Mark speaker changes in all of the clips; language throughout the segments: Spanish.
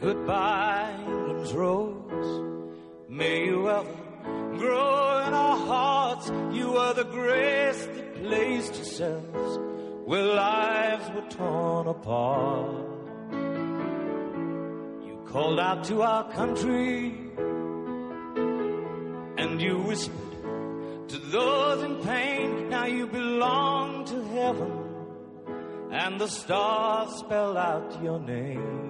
Speaker 1: Goodbye, England's rose. May you ever grow in our hearts. You are the grace that placed yourselves where lives were torn apart. You called out to our country and you whispered to those in pain. Now you belong to heaven and the stars spell out your name.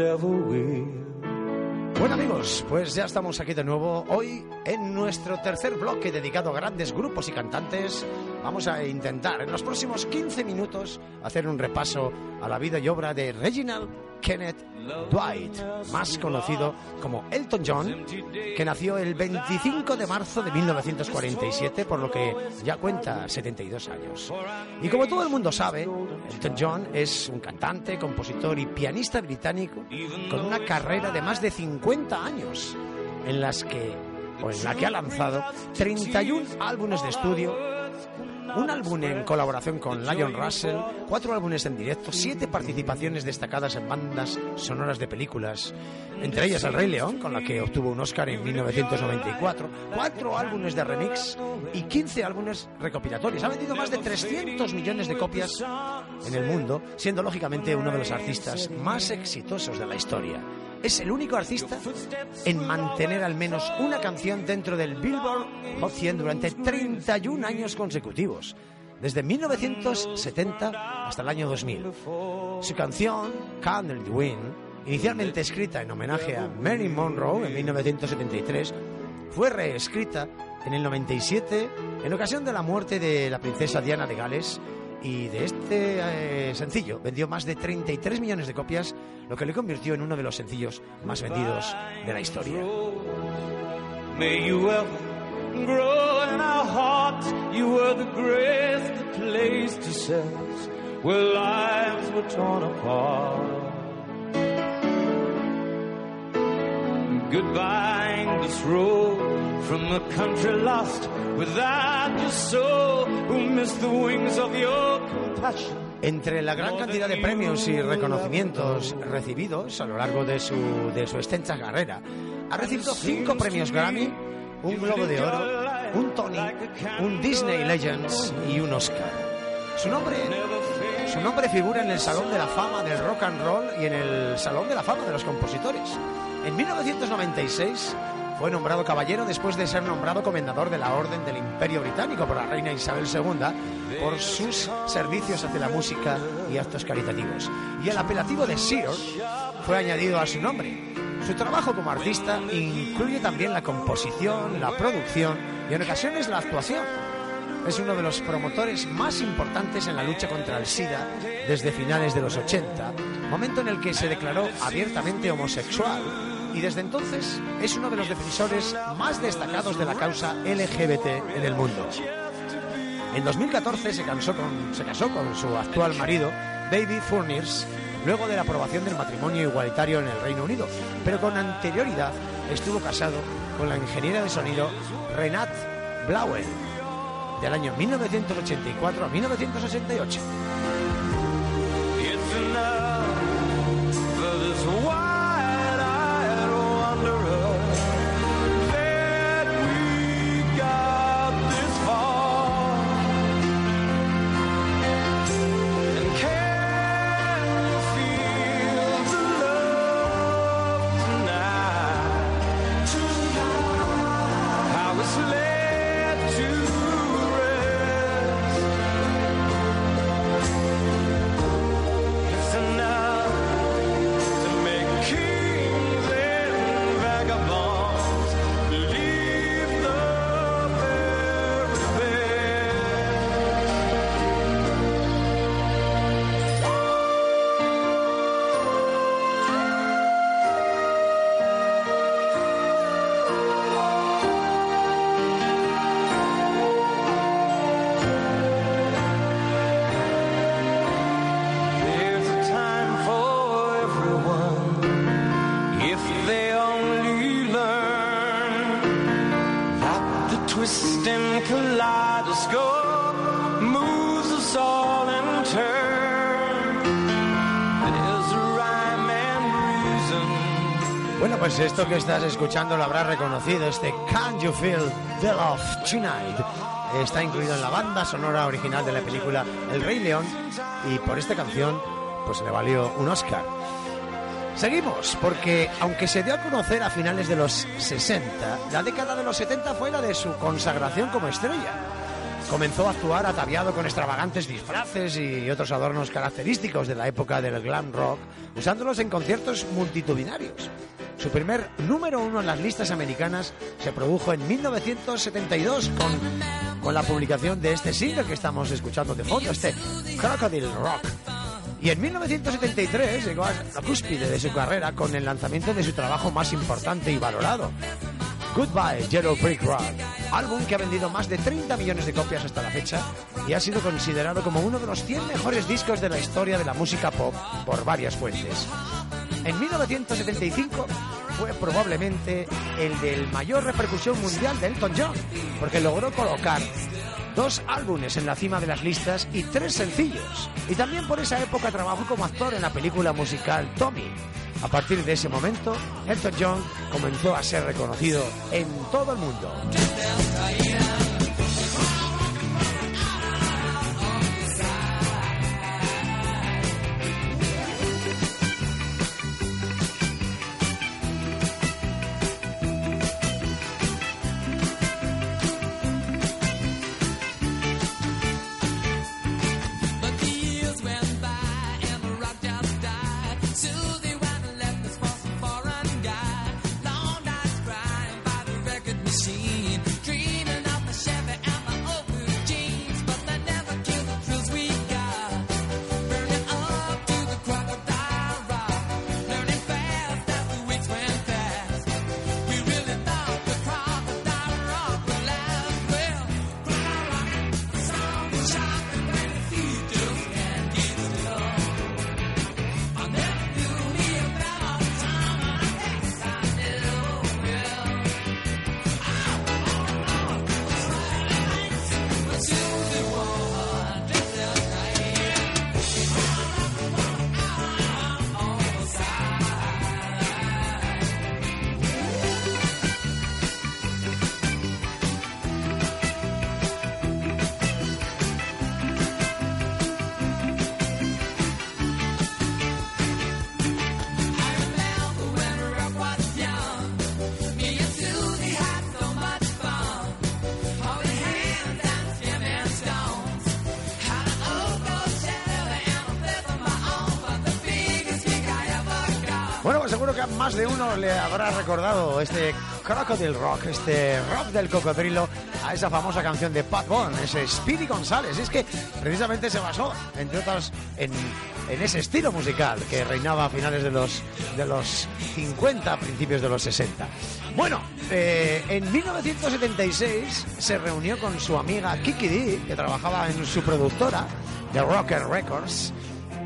Speaker 1: ever will.
Speaker 2: Bueno amigos, pues ya estamos aquí de nuevo. Hoy en nuestro tercer bloque dedicado a grandes grupos y cantantes vamos a intentar en los próximos 15 minutos hacer un repaso a la vida y obra de Reginald Kenneth Dwight, más conocido como Elton John, que nació el 25 de marzo de 1947, por lo que ya cuenta 72 años. Y como todo el mundo sabe, Elton John es un cantante, compositor y pianista británico con una carrera de más de 50 años, en las que o en la que ha lanzado 31 álbumes de estudio un álbum en colaboración con Lion Russell, cuatro álbumes en directo, siete participaciones destacadas en bandas sonoras de películas, entre ellas El Rey León, con la que obtuvo un Oscar en 1994, cuatro álbumes de remix y 15 álbumes recopilatorios. Ha vendido más de 300 millones de copias en el mundo, siendo lógicamente uno de los artistas más exitosos de la historia. Es el único artista en mantener al menos una canción dentro del Billboard Hot 100 durante 31 años consecutivos, desde 1970 hasta el año 2000. Su canción, Candle the Wind, inicialmente escrita en homenaje a Mary Monroe en 1973, fue reescrita en el 97 en ocasión de la muerte de la princesa Diana de Gales y de este eh, sencillo vendió más de 33 millones de copias, lo que le convirtió en uno de los sencillos más vendidos de la historia.
Speaker 1: Where lives were torn apart. Goodbye, this road from a country lost without your soul, who missed the wings of your compassion.
Speaker 2: Entre la gran cantidad de premios y reconocimientos recibidos a lo largo de su, de su extensa carrera, ha recibido cinco premios Grammy, un Globo de Oro, un Tony, un Disney Legends y un Oscar. Su nombre, su nombre figura en el Salón de la Fama del Rock and Roll y en el Salón de la Fama de los Compositores. En 1996 fue nombrado caballero después de ser nombrado comendador de la Orden del Imperio Británico por la reina Isabel II por sus servicios hacia la música y actos caritativos. Y el apelativo de Sir fue añadido a su nombre. Su trabajo como artista incluye también la composición, la producción y en ocasiones la actuación. Es uno de los promotores más importantes en la lucha contra el SIDA desde finales de los 80, momento en el que se declaró abiertamente homosexual y desde entonces es uno de los defensores más destacados de la causa LGBT en el mundo. En 2014 se, casó con, se casó con su actual marido, David Furniers, luego de la aprobación del matrimonio igualitario en el Reino Unido, pero con anterioridad estuvo casado con la ingeniera de sonido Renat Blauen, del año 1984 a 1988. Pues esto que estás escuchando lo habrás reconocido, este Can You Feel the Love Tonight. Está incluido en la banda sonora original de la película El Rey León y por esta canción pues le valió un Oscar. Seguimos, porque aunque se dio a conocer a finales de los 60, la década de los 70 fue la de su consagración como estrella. Comenzó a actuar ataviado con extravagantes disfraces y otros adornos característicos de la época del glam rock, usándolos en conciertos multitudinarios. Su primer número uno en las listas americanas se produjo en 1972 con, con la publicación de este single que estamos escuchando de fondo, este Crocodile Rock. Y en 1973 llegó a la cúspide de su carrera con el lanzamiento de su trabajo más importante y valorado, Goodbye Yellow Brick Road, álbum que ha vendido más de 30 millones de copias hasta la fecha y ha sido considerado como uno de los 100 mejores discos de la historia de la música pop por varias fuentes. En 1975 fue probablemente el del mayor repercusión mundial de Elton John, porque logró colocar dos álbumes en la cima de las listas y tres sencillos. Y también por esa época trabajó como actor en la película musical Tommy. A partir de ese momento, Elton John comenzó a ser reconocido en todo el mundo. Más de uno le habrá recordado este Crocodile Rock, este rock del cocodrilo, a esa famosa canción de Pat Boone, ese Speedy González. Y es que precisamente se basó, entre otras, en, en ese estilo musical que reinaba a finales de los, de los 50, principios de los 60. Bueno, eh, en 1976 se reunió con su amiga Kiki D, que trabajaba en su productora, The Rocker Records,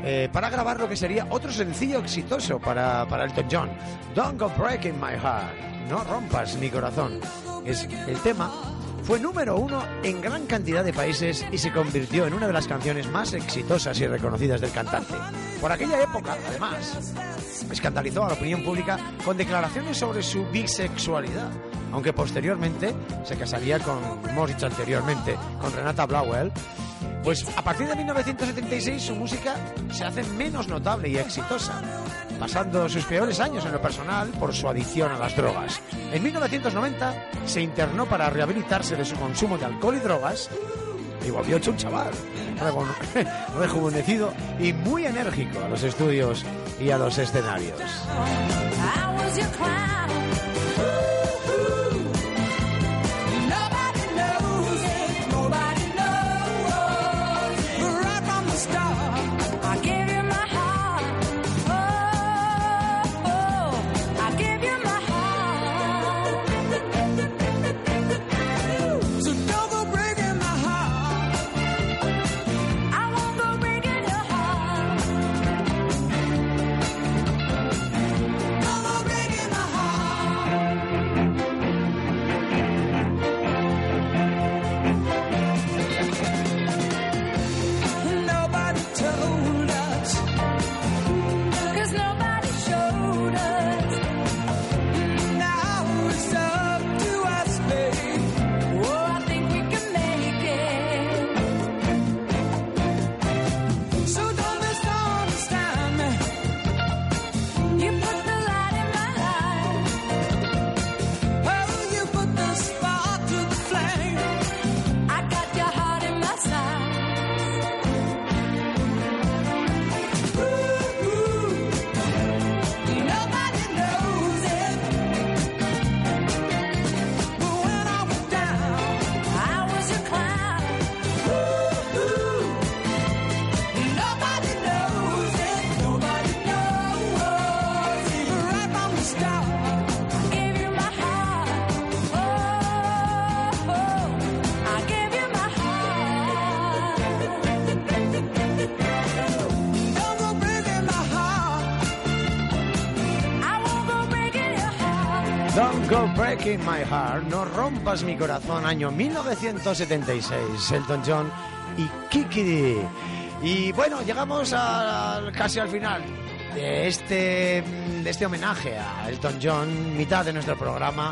Speaker 2: eh, para grabar lo que sería otro sencillo exitoso para, para Elton John, Don't Go Breaking My Heart, no rompas mi corazón. Es, el tema fue número uno en gran cantidad de países y se convirtió en una de las canciones más exitosas y reconocidas del cantante. Por aquella época, además, escandalizó a la opinión pública con declaraciones sobre su bisexualidad, aunque posteriormente se casaría con, hemos dicho anteriormente, con Renata Blauel, pues a partir de 1976 su música se hace menos notable y exitosa, pasando sus peores años en lo personal por su adicción a las drogas. En 1990 se internó para rehabilitarse de su consumo de alcohol y drogas y volvió hecho un chaval, reju- rejuvenecido y muy enérgico a los estudios y a los escenarios.
Speaker 3: Don't Go Breaking My Heart,
Speaker 2: No Rompas Mi Corazón, año 1976, Elton John y Kiki. Y bueno, llegamos al- casi al final de este, de este homenaje a Elton John, mitad de nuestro programa,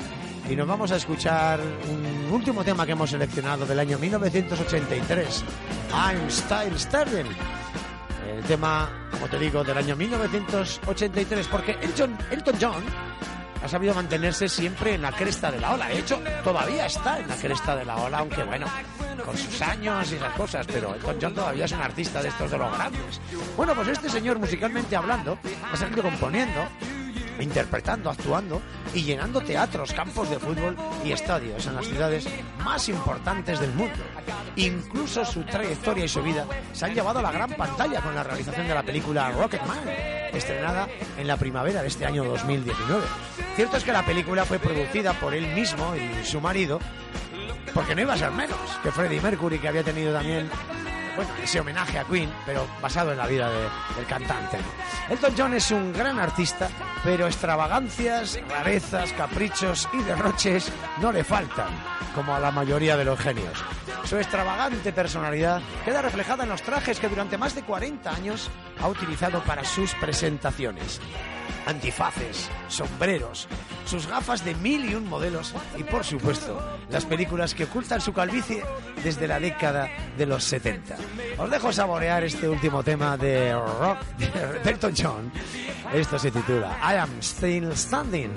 Speaker 2: y nos vamos a escuchar un último tema que hemos seleccionado del año 1983, I'm Still Standing. El tema, como te digo, del año 1983, porque Elton, Elton John ha sabido mantenerse siempre en la cresta de la ola. De hecho, todavía está en la cresta de la ola, aunque bueno, con sus años y esas cosas, pero Elton John todavía es un artista de estos de los grandes. Bueno, pues este señor, musicalmente hablando, ha salido componiendo, interpretando, actuando y llenando teatros, campos de fútbol y estadios en las ciudades más importantes del mundo. Incluso su trayectoria y su vida se han llevado a la gran pantalla con la realización de la película Rocketman, estrenada en la primavera de este año 2019. Cierto es que la película fue producida por él mismo y su marido, porque no iba a ser menos que Freddie Mercury, que había tenido también bueno, ese homenaje a Queen, pero basado en la vida de- del cantante. Elton John es un gran artista, pero extravagancias, rarezas, caprichos y derroches no le faltan, como a la mayoría de los genios. Su extravagante personalidad queda reflejada en los trajes que durante más de 40 años ha utilizado para sus presentaciones antifaces, sombreros, sus gafas de mil y un modelos y, por supuesto, las películas que ocultan su calvicie desde la década de los 70. Os dejo saborear este último tema de rock de Elton Esto se titula I Am Still Standing.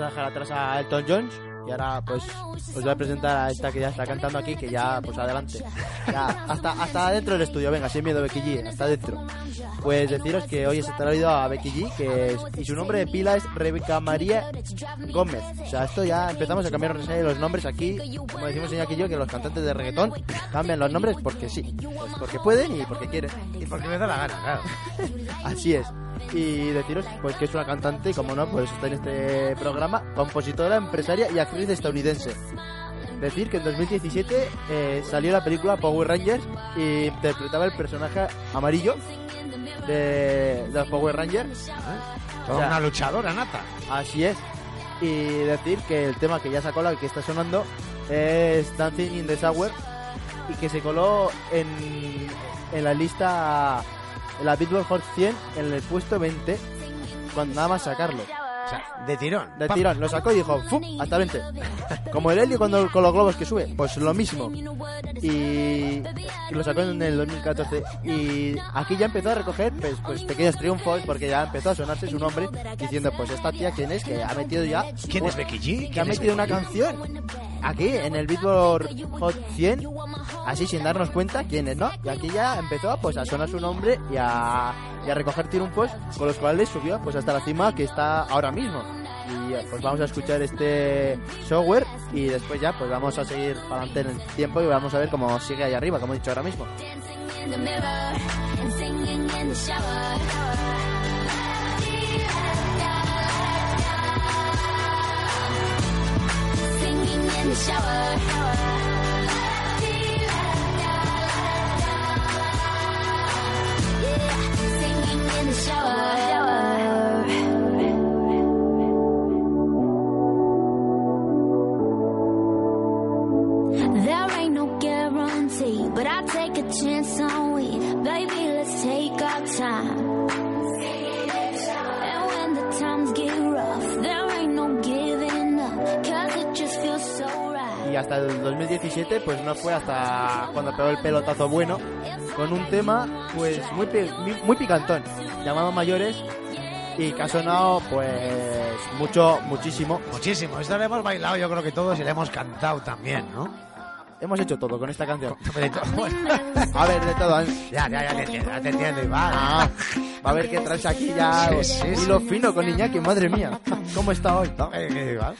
Speaker 4: Vamos a dejar atrás a Elton John y ahora pues os voy a presentar a esta que ya está cantando aquí, que ya pues adelante. Ya, hasta, hasta dentro del estudio, venga, sin miedo Becky G, hasta dentro. Pues deciros que hoy se traído a Becky G que es- y su nombre de pila es Rebeca María Gómez. O sea, esto ya empezamos a cambiar los nombres aquí, como decimos ella y yo, que los cantantes de reggaetón cambian los nombres porque sí, pues porque pueden y porque quieren.
Speaker 2: Y porque me da la gana, claro.
Speaker 4: Así es. Y deciros pues que es una cantante y como no, pues está en este programa, compositora, empresaria y actriz estadounidense. Decir que en 2017 eh, salió la película Power Rangers y interpretaba el personaje amarillo de, de los Power Rangers.
Speaker 2: Toda
Speaker 4: O sea,
Speaker 2: una luchadora nata.
Speaker 4: Así es. Y decir que el tema que ya sacó la que está sonando es Dancing in the Shower y que se coló en, en la lista, en la Billboard Hot 100 en el puesto 20, cuando nada más sacarlo.
Speaker 2: O sea, de tirón.
Speaker 4: De
Speaker 2: Pam.
Speaker 4: tirón, lo sacó y dijo, ¡fum! Hasta 20. Como el Helio cuando, con los globos que sube, pues lo mismo. Y, y lo sacó en el 2014. Y aquí ya empezó a recoger pues, pues pequeños triunfos, porque ya empezó a sonarse su nombre, diciendo, pues esta tía, ¿quién es? Que ha metido ya...
Speaker 2: ¿Quién es Becky G?
Speaker 4: Que ha
Speaker 2: ¿Quién es
Speaker 4: metido una canción aquí en el Billboard Hot 100, así sin darnos cuenta quién es, ¿no? Y aquí ya empezó pues a sonar su nombre y a, y a recoger triunfos con los cuales subió pues hasta la cima que está ahora mismo. Y pues vamos a escuchar este software y después ya pues vamos a seguir para adelante en el tiempo y vamos a ver cómo sigue ahí arriba, como he dicho ahora mismo. 2017, pues no fue hasta cuando pegó el pelotazo bueno, con un tema, pues muy, muy, picantón, llamado Mayores, y que ha sonado, pues, mucho, muchísimo.
Speaker 2: Muchísimo. Esto lo hemos bailado yo creo que todos y lo hemos cantado también, ¿no?
Speaker 4: Hemos hecho todo con esta canción. A ver, de todo. ¿eh?
Speaker 2: ya, ya, ya te entiendo, ya te entiendo, Iván.
Speaker 4: Ah, va a ver qué traes aquí ya.
Speaker 2: Sí, sí,
Speaker 4: y
Speaker 2: sí.
Speaker 4: lo fino con Iñaki, madre mía. ¿Cómo está hoy?
Speaker 2: ¿No? Eh, eh, Iván.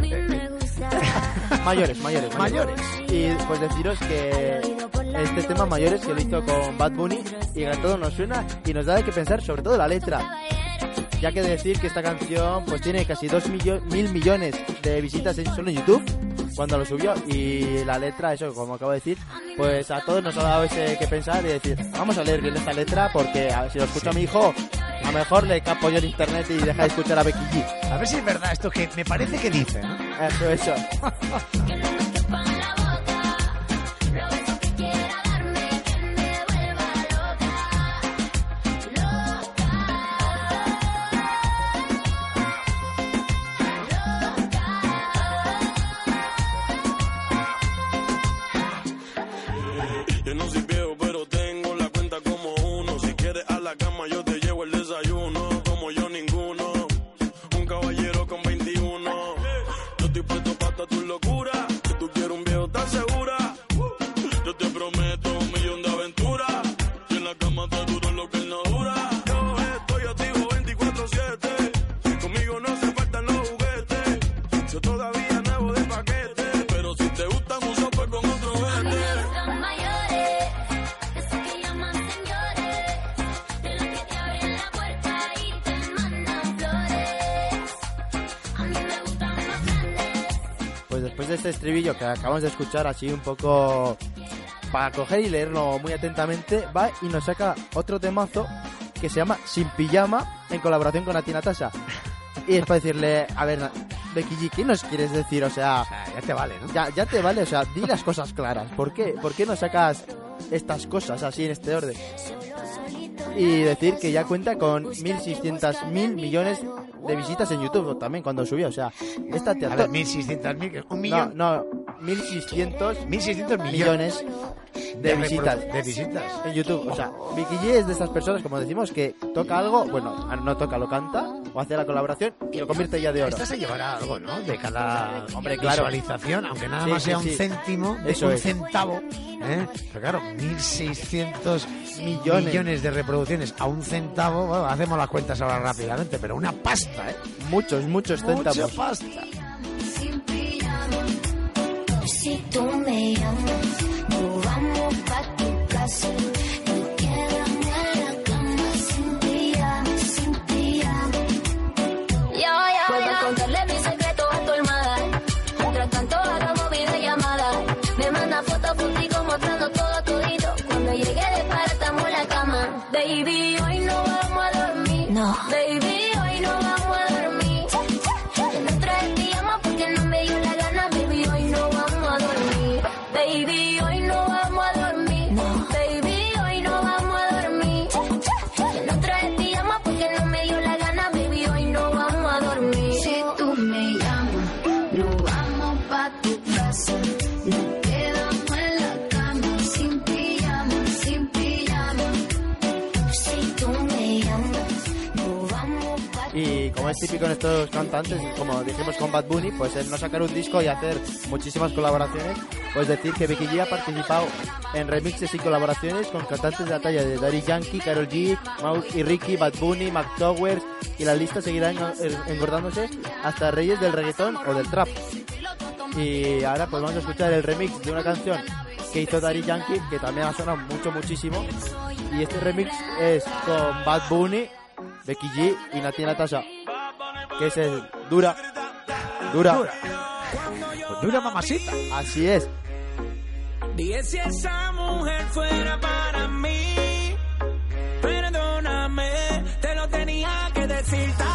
Speaker 5: Me gusta.
Speaker 4: Mayores, mayores,
Speaker 2: Mayores.
Speaker 4: Y pues deciros que este tema mayores que lo hizo con Bad Bunny y que a todos nos suena y nos da de qué pensar, sobre todo la letra. Ya que decir que esta canción pues tiene casi 2 mil millones de visitas solo en YouTube cuando lo subió y la letra, eso como acabo de decir, pues a todos nos ha dado ese que pensar y decir, vamos a leer bien esta letra porque si lo escucha mi hijo, a lo mejor le capo yo en internet y deja de escuchar a Becky G.
Speaker 2: A ver si es verdad esto que me parece que dice, ¿no?
Speaker 4: Eso, eso.
Speaker 5: Que no que
Speaker 4: acabamos de escuchar así un poco para coger y leerlo muy atentamente, va y nos saca otro temazo que se llama Sin Pijama en colaboración con Atina Tasa. Y es para decirle, a ver, Becky G, ¿qué nos quieres decir? O sea,
Speaker 2: O sea, ya te vale, ¿no?
Speaker 4: ya, ya te vale, o sea, di las cosas claras. ¿Por qué? ¿Por qué no sacas estas cosas así en este orden? Y decir que ya cuenta con 1.600 mil millones de visitas en YouTube también cuando subió. O sea, esta te
Speaker 2: A ver, 1.600.000, un
Speaker 4: no,
Speaker 2: millón.
Speaker 4: no, 1.600
Speaker 2: 1.600 millones
Speaker 4: millones de, visitas
Speaker 2: De visitas.
Speaker 4: en YouTube. O sea, Vicky G es de estas personas, como decimos, que toca algo, bueno, no toca, lo canta, o hace la colaboración y lo convierte ya de oro.
Speaker 2: Esta se llevará algo, ¿no? De cada
Speaker 4: Hombre, claro.
Speaker 2: visualización, aunque nada más
Speaker 4: sí,
Speaker 2: sea un céntimo,
Speaker 4: Eso
Speaker 2: un
Speaker 4: es.
Speaker 2: centavo. ¿eh? Pero claro, 1.600
Speaker 4: Millones.
Speaker 2: millones. de reproducciones a un centavo. Bueno, hacemos las cuentas ahora rápidamente, pero una pasta, ¿eh?
Speaker 4: Muchos, muchos
Speaker 2: Mucha
Speaker 4: centavos.
Speaker 2: pasta.
Speaker 5: Sin pijama, si tú me llamas,
Speaker 4: Y como es típico en estos cantantes, como dijimos con Bad Bunny, pues el no sacar un disco y hacer muchísimas colaboraciones, pues decir que Becky G ha participado en remixes y colaboraciones con cantantes de la talla de Daddy Yankee, Karol G, Maul y Ricky, Bad Bunny, Mac Towers, y la lista seguirá en- en- engordándose hasta reyes del reggaetón o del trap. Y ahora pues vamos a escuchar el remix de una canción que hizo Daddy Yankee, que también ha sonado mucho, muchísimo. Y este remix es con Bad Bunny, Becky G y Nati Natasha, que es el Dura. Dura.
Speaker 2: Dura. Pues dura mamacita.
Speaker 4: Así es.
Speaker 3: Dije si esa mujer fuera para mí, perdóname, te lo tenía que decir.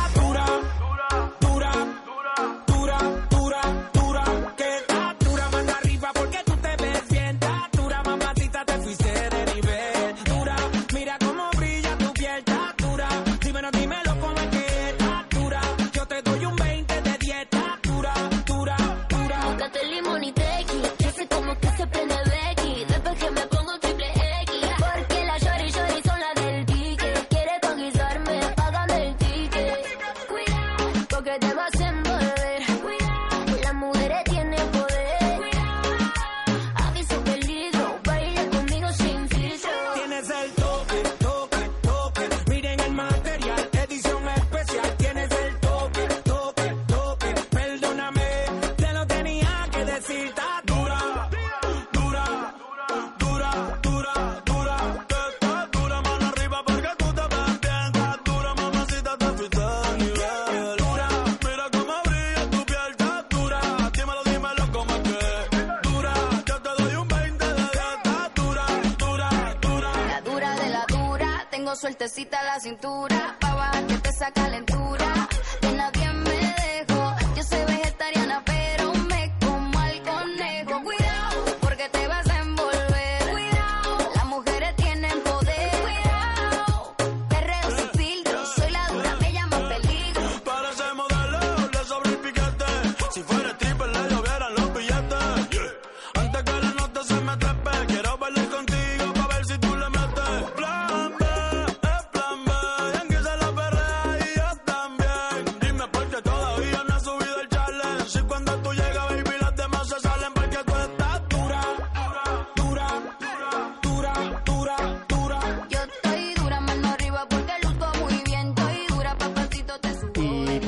Speaker 5: Sueltecita la cintura, pa' que te esa calentura.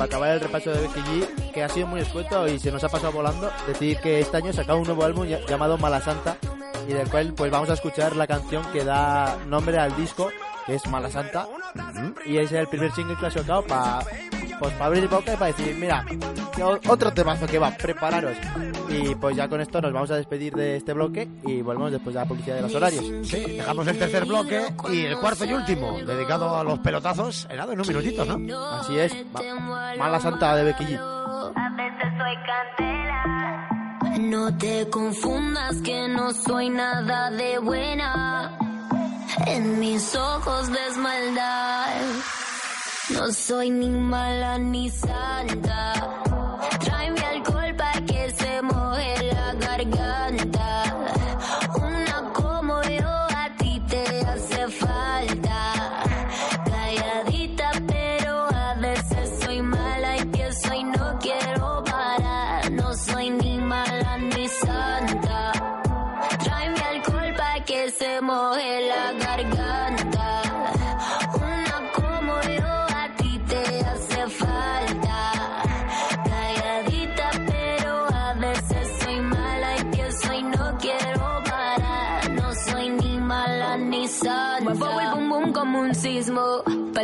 Speaker 6: Para
Speaker 4: acabar el repaso de Becky G, que ha sido muy escueto y se nos ha pasado volando, decir que este año sacado un nuevo álbum llamado Mala Santa y del cual pues vamos a escuchar la canción que da nombre al disco, que es Mala Santa. Y es el primer single que ha sacado para pues, pa abrir boca y para decir, mira, otro temazo que va, prepararos. Y pues ya con esto nos vamos a despedir de este bloque y volvemos después de la publicidad de los horarios.
Speaker 2: Sí, dejamos el tercer bloque y el cuarto y último, dedicado a los pelotazos, en nada, en un minutito, ¿no?
Speaker 4: Así es, Ma- Mala Santa de Becky G.
Speaker 5: A veces soy candela. No te confundas que no soy nada de buena. En mis ojos ves maldad. No soy ni mala ni santa.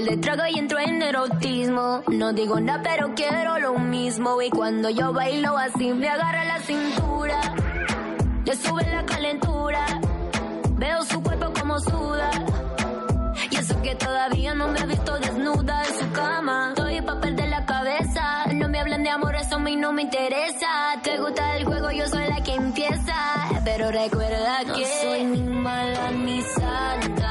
Speaker 5: De trago y entro en erotismo. No digo nada, pero quiero lo mismo. Y cuando yo bailo así, me agarra la cintura. Le sube la calentura. Veo su cuerpo como suda. Y eso que todavía no me he visto desnuda en su cama. Estoy papel de la cabeza. No me hablan de amor, eso a mí no me interesa. Te gusta el juego, yo soy la que empieza. Pero recuerda que no soy ni mala ni santa.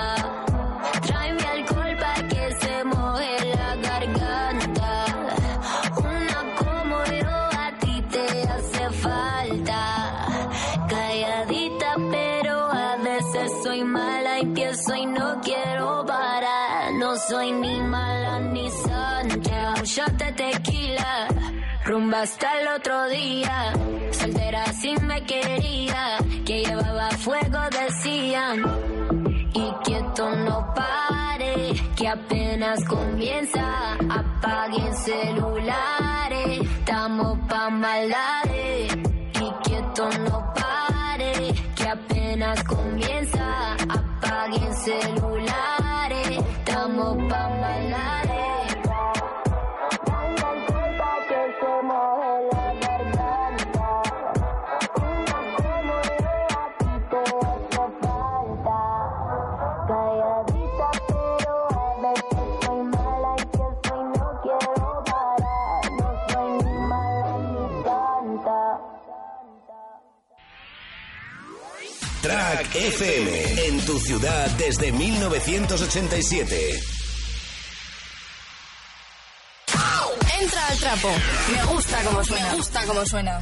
Speaker 5: Rumba hasta el otro día. Soltera sin me quería. Que llevaba fuego, decían. Y que esto no pare, que apenas comienza. Apaguen celulares, estamos pa' maldades.
Speaker 7: FM en tu ciudad desde 1987.
Speaker 8: Entra al trapo. Me gusta como suena. Me gusta como suena.